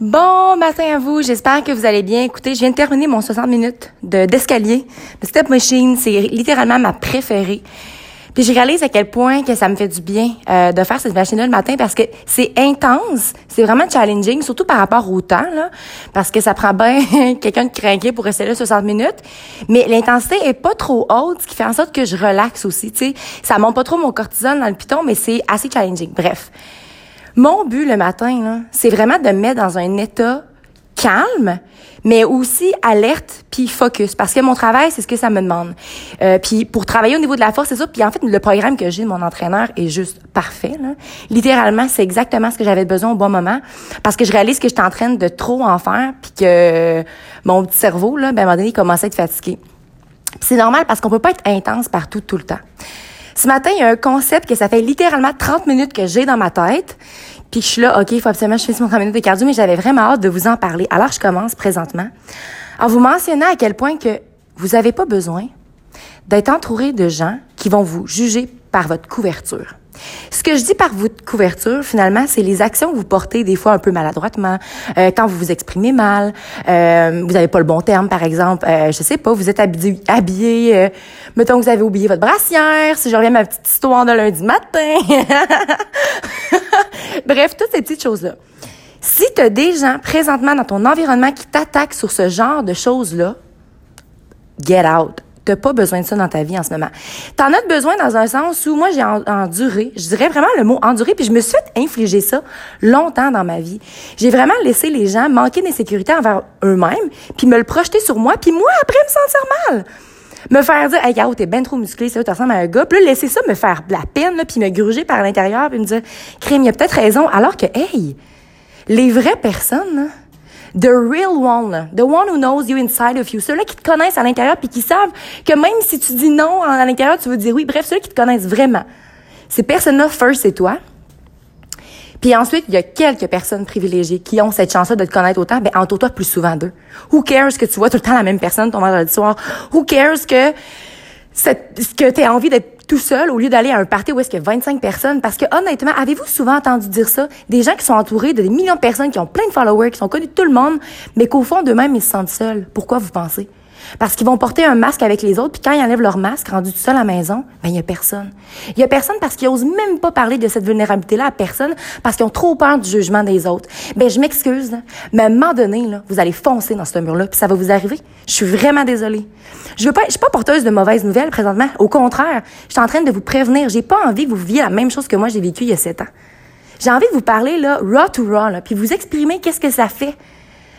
Bon matin à vous, j'espère que vous allez bien. Écoutez, je viens de terminer mon 60 minutes de d'escalier. Le Step Machine, c'est littéralement ma préférée. Puis je réalise à quel point que ça me fait du bien euh, de faire cette machine-là le matin parce que c'est intense, c'est vraiment challenging, surtout par rapport au temps, là, parce que ça prend bien quelqu'un de craqué pour rester là 60 minutes. Mais l'intensité est pas trop haute, ce qui fait en sorte que je relaxe aussi. Sais, ça monte pas trop mon cortisol dans le piton, mais c'est assez challenging. Bref. Mon but le matin, c'est vraiment de me mettre dans un état calme, mais aussi alerte puis focus parce que mon travail c'est ce que ça me demande. Euh, puis pour travailler au niveau de la force c'est ça. Puis en fait le programme que j'ai de mon entraîneur est juste parfait. Là. Littéralement c'est exactement ce que j'avais besoin au bon moment parce que je réalise que j'étais en train de trop en faire puis que mon petit cerveau là ben à un moment donné il commençait à être fatigué. C'est normal parce qu'on peut pas être intense partout tout le temps. Ce matin, il y a un concept que ça fait littéralement 30 minutes que j'ai dans ma tête. Puis je suis là, OK, il faut absolument que je fasse mon 30 minutes de cardio, mais j'avais vraiment hâte de vous en parler. Alors, je commence présentement en vous mentionnant à quel point que vous n'avez pas besoin d'être entouré de gens qui vont vous juger par votre couverture. Ce que je dis par votre couverture, finalement, c'est les actions que vous portez des fois un peu maladroitement, euh, quand vous vous exprimez mal, euh, vous n'avez pas le bon terme, par exemple, euh, je sais pas, vous êtes habillé, habillé euh, mettons que vous avez oublié votre brassière, si je reviens à ma petite histoire de lundi matin. Bref, toutes ces petites choses-là. Si tu as des gens présentement dans ton environnement qui t'attaquent sur ce genre de choses-là, get out Pas besoin de ça dans ta vie en ce moment. T'en as besoin dans un sens où moi j'ai enduré, je dirais vraiment le mot enduré, puis je me suis fait infliger ça longtemps dans ma vie. J'ai vraiment laissé les gens manquer d'insécurité envers eux-mêmes, puis me le projeter sur moi, puis moi après me sentir mal. Me faire dire, hey, Caro, t'es bien trop musclé, ça, tu ressembles à un gars. Puis là, laisser ça me faire de la peine, là, puis me gruger par l'intérieur, puis me dire, crime, il a peut-être raison. Alors que, hey, les vraies personnes, The real one, the one who knows you inside of you. Ceux-là qui te connaissent à l'intérieur puis qui savent que même si tu dis non à l'intérieur, tu veux dire oui. Bref, ceux-là qui te connaissent vraiment. Ces personnes-là, first, c'est toi. Puis ensuite, il y a quelques personnes privilégiées qui ont cette chance-là de te connaître autant. Ben, entoure-toi plus souvent d'eux. Who cares que tu vois tout le temps la même personne ton vendredi soir? Who cares que, que tu as envie d'être tout seul au lieu d'aller à un party où est-ce a 25 personnes? Parce que honnêtement, avez-vous souvent entendu dire ça? Des gens qui sont entourés de des millions de personnes qui ont plein de followers, qui sont connus de tout le monde, mais qu'au fond d'eux-mêmes, ils se sentent seuls. Pourquoi vous pensez? Parce qu'ils vont porter un masque avec les autres, puis quand ils enlèvent leur masque, rendu tout seul à la maison, ben il y a personne. Il y a personne parce qu'ils osent même pas parler de cette vulnérabilité-là à personne, parce qu'ils ont trop peur du jugement des autres. Ben je m'excuse, mais à un moment donné, vous allez foncer dans ce mur-là, puis ça va vous arriver. Je suis vraiment désolée. Je veux suis pas porteuse de mauvaises nouvelles présentement. Au contraire, je suis en train de vous prévenir. J'ai pas envie que vous viviez la même chose que moi j'ai vécu il y a sept ans. J'ai envie de vous parler là, raw to raw, puis vous exprimer qu'est-ce que ça fait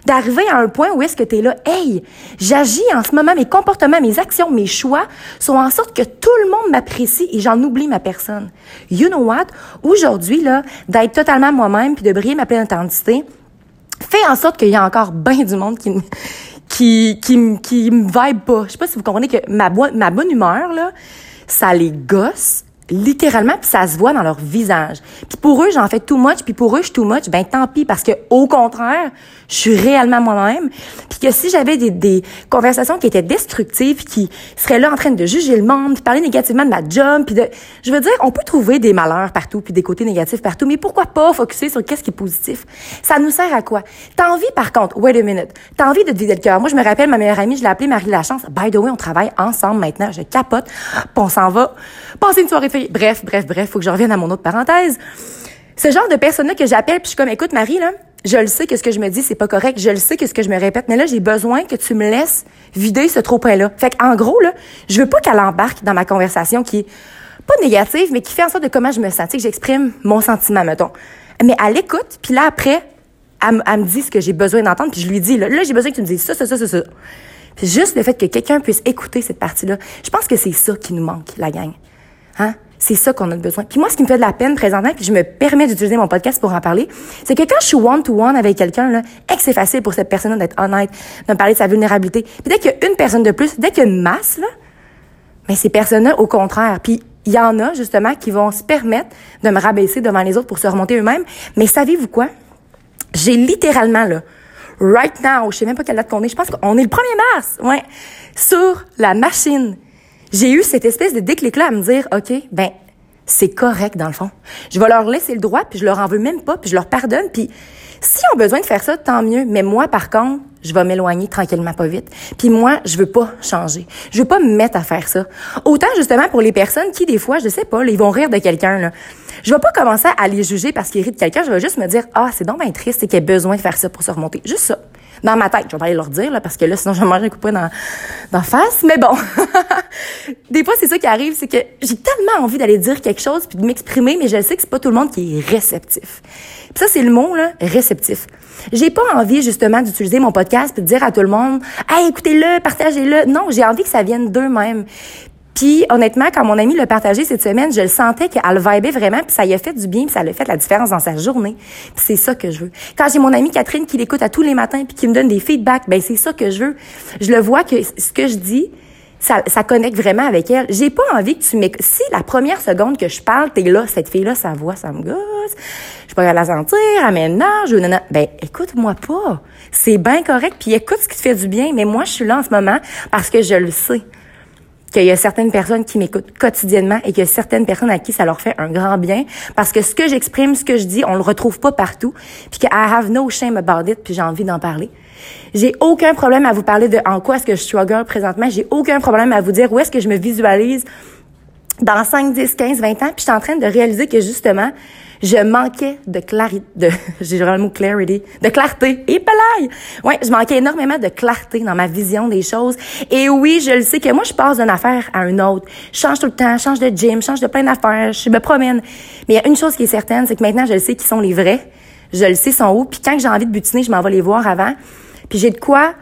d'arriver à un point où est-ce que tu es là, hey, j'agis en ce moment, mes comportements, mes actions, mes choix sont en sorte que tout le monde m'apprécie et j'en oublie ma personne. You know what? Aujourd'hui, là, d'être totalement moi-même puis de briller ma pleine authenticité, fait en sorte qu'il y a encore bien du monde qui qui, qui, qui me vibe pas. Je sais pas si vous comprenez que ma, ma bonne humeur, là, ça les gosse littéralement puis ça se voit dans leur visage. Puis pour eux, j'en fais too much, puis pour eux, je suis too much, ben tant pis parce que au contraire, je suis réellement moi-même. Puis que si j'avais des, des conversations qui étaient destructives, qui seraient là en train de juger le monde, puis parler négativement de ma job, puis de je veux dire, on peut trouver des malheurs partout puis des côtés négatifs partout, mais pourquoi pas focuser sur qu'est-ce qui est positif? Ça nous sert à quoi? T'as envie par contre, wait a minute. T'as envie de te vider le cœur. Moi, je me rappelle ma meilleure amie, je l'ai appelée Marie Lachance. By the way, on travaille ensemble maintenant, je capote. Puis on s'en va passer une soirée de Bref, bref, bref, faut que je revienne à mon autre parenthèse. Ce genre de personne-là que j'appelle, puis je suis comme, écoute, Marie, là, je le sais que ce que je me dis, c'est pas correct. Je le sais que ce que je me répète. Mais là, j'ai besoin que tu me laisses vider ce trop-plein-là. Fait en gros, là, je veux pas qu'elle embarque dans ma conversation qui est pas négative, mais qui fait en sorte de comment je me sens. Que j'exprime mon sentiment, mettons. Mais elle écoute, puis là, après, elle, me dit ce que j'ai besoin d'entendre, puis je lui dis, là, là j'ai besoin que tu me dises ça, ça, ça, ça, ça. Puis juste le fait que quelqu'un puisse écouter cette partie-là, je pense que c'est ça qui nous manque, la gang. Hein? C'est ça qu'on a besoin. Puis moi, ce qui me fait de la peine présentement, puis je me permets d'utiliser mon podcast pour en parler, c'est que quand je suis one-to-one avec quelqu'un, là, et que c'est facile pour cette personne d'être honnête, de me parler de sa vulnérabilité. Puis dès qu'il y a une personne de plus, dès qu'il y a une masse, là, mais ces personnes-là, au contraire. Puis il y en a, justement, qui vont se permettre de me rabaisser devant les autres pour se remonter eux-mêmes. Mais savez-vous quoi? J'ai littéralement, là, right now, je sais même pas quelle date qu'on est, je pense qu'on est le 1er mars, ouais, sur la machine j'ai eu cette espèce de déclic-là à me dire, OK, ben, c'est correct dans le fond. Je vais leur laisser le droit, puis je leur en veux même pas, puis je leur pardonne, puis S'ils ont besoin de faire ça, tant mieux. Mais moi, par contre, je vais m'éloigner tranquillement, pas vite. Puis moi, je veux pas changer. Je veux pas me mettre à faire ça. Autant justement pour les personnes qui, des fois, je sais pas, ils vont rire de quelqu'un. Là. Je vais pas commencer à les juger parce qu'ils rient de quelqu'un. Je vais juste me dire, ah, c'est donc triste et qu'il a besoin de faire ça pour se remonter. Juste ça. Dans ma tête, je vais pas aller leur dire, là, parce que là, sinon, je vais manger un coup de dans, dans face. Mais bon. des fois, c'est ça qui arrive, c'est que j'ai tellement envie d'aller dire quelque chose puis de m'exprimer, mais je sais que c'est pas tout le monde qui est réceptif. Puis ça, c'est le mot, là, réceptif. J'ai pas envie, justement, d'utiliser mon podcast puis de dire à tout le monde, hey, écoutez-le, partagez-le. Non, j'ai envie que ça vienne d'eux-mêmes. Puis honnêtement, quand mon ami l'a partagé cette semaine, je le sentais qu'elle le vibait vraiment, puis ça y a fait du bien, puis ça a fait la différence dans sa journée. Puis c'est ça que je veux. Quand j'ai mon amie Catherine qui l'écoute à tous les matins puis qui me donne des feedbacks, ben c'est ça que je veux. Je le vois que ce que je dis, ça, ça connecte vraiment avec elle. J'ai pas envie que tu m'écoutes. Si la première seconde que je parle, t'es là, cette fille-là, sa voix, ça me gosse. Je suis pas la sentir, elle m'énerve, je Ben, écoute-moi pas. C'est bien correct, puis écoute ce qui te fait du bien. Mais moi, je suis là en ce moment parce que je le sais qu'il y a certaines personnes qui m'écoutent quotidiennement et qu'il y a certaines personnes à qui ça leur fait un grand bien. Parce que ce que j'exprime, ce que je dis, on le retrouve pas partout. Puis que I have no shame about it puis j'ai envie d'en parler. J'ai aucun problème à vous parler de en quoi est-ce que je struggle présentement, j'ai aucun problème à vous dire où est-ce que je me visualise dans 5, 10, 15, 20 ans. Puis je suis en train de réaliser que justement je manquais de clarité, de, j'ai le mot clarity, de clarté. Et palaille! Ouais, je manquais énormément de clarté dans ma vision des choses. Et oui, je le sais que moi, je passe d'une affaire à une autre. Je change tout le temps, je change de gym, je change de plein d'affaires, je me promène. Mais il y a une chose qui est certaine, c'est que maintenant, je le sais qui sont les vrais. Je le sais sont où. Puis quand j'ai envie de butiner, je m'en vais les voir avant. Puis j'ai de quoi?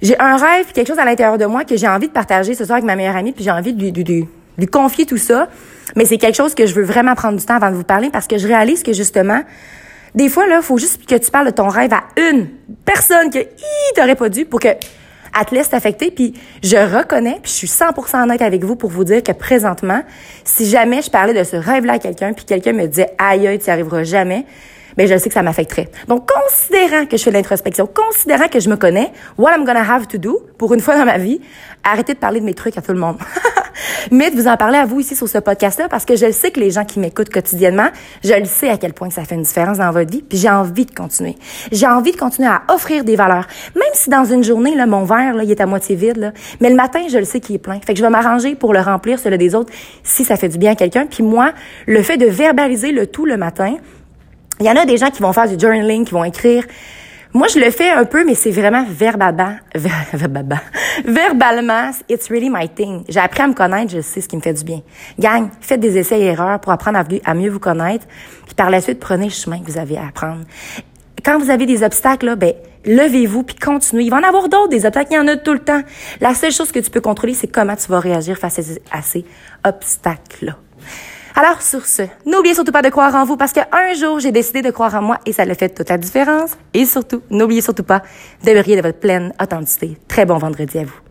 J'ai un rêve, quelque chose à l'intérieur de moi que j'ai envie de partager ce soir avec ma meilleure amie, puis j'ai envie de de, de, lui confier tout ça. Mais c'est quelque chose que je veux vraiment prendre du temps avant de vous parler parce que je réalise que justement, des fois, là, faut juste que tu parles de ton rêve à une personne que, hi, t'aurais pas dû pour que elle te laisse t'affecter. Puis je reconnais, puis je suis 100% honnête avec vous pour vous dire que présentement, si jamais je parlais de ce rêve-là à quelqu'un, puis quelqu'un me disait, aïe, aïe, tu n'y arriveras jamais, mais je sais que ça m'affecterait. Donc, considérant que je fais de l'introspection, considérant que je me connais, what I'm gonna have to do, pour une fois dans ma vie, arrêtez de parler de mes trucs à tout le monde. mais de vous en parler à vous ici sur ce podcast-là, parce que je sais que les gens qui m'écoutent quotidiennement, je le sais à quel point ça fait une différence dans votre vie, puis j'ai envie de continuer. J'ai envie de continuer à offrir des valeurs. Même si dans une journée, là, mon verre, là, il est à moitié vide, là, mais le matin, je le sais qu'il est plein. Fait que je vais m'arranger pour le remplir, celui des autres, si ça fait du bien à quelqu'un. Puis moi, le fait de verbaliser le tout le matin, il y en a des gens qui vont faire du journaling, qui vont écrire. Moi, je le fais un peu, mais c'est vraiment verbalement, verbalement, it's really my thing. J'ai appris à me connaître, je sais ce qui me fait du bien. Gang, faites des essais et erreurs pour apprendre à, mieux vous connaître, puis par la suite, prenez le chemin que vous avez à apprendre. Quand vous avez des obstacles, là, ben, levez-vous puis continuez. Il va en avoir d'autres, des obstacles, il y en a tout le temps. La seule chose que tu peux contrôler, c'est comment tu vas réagir face à ces obstacles-là. Alors sur ce, n'oubliez surtout pas de croire en vous parce qu'un jour, j'ai décidé de croire en moi et ça le fait toute la différence. Et surtout, n'oubliez surtout pas de briller de votre pleine authenticité. Très bon vendredi à vous.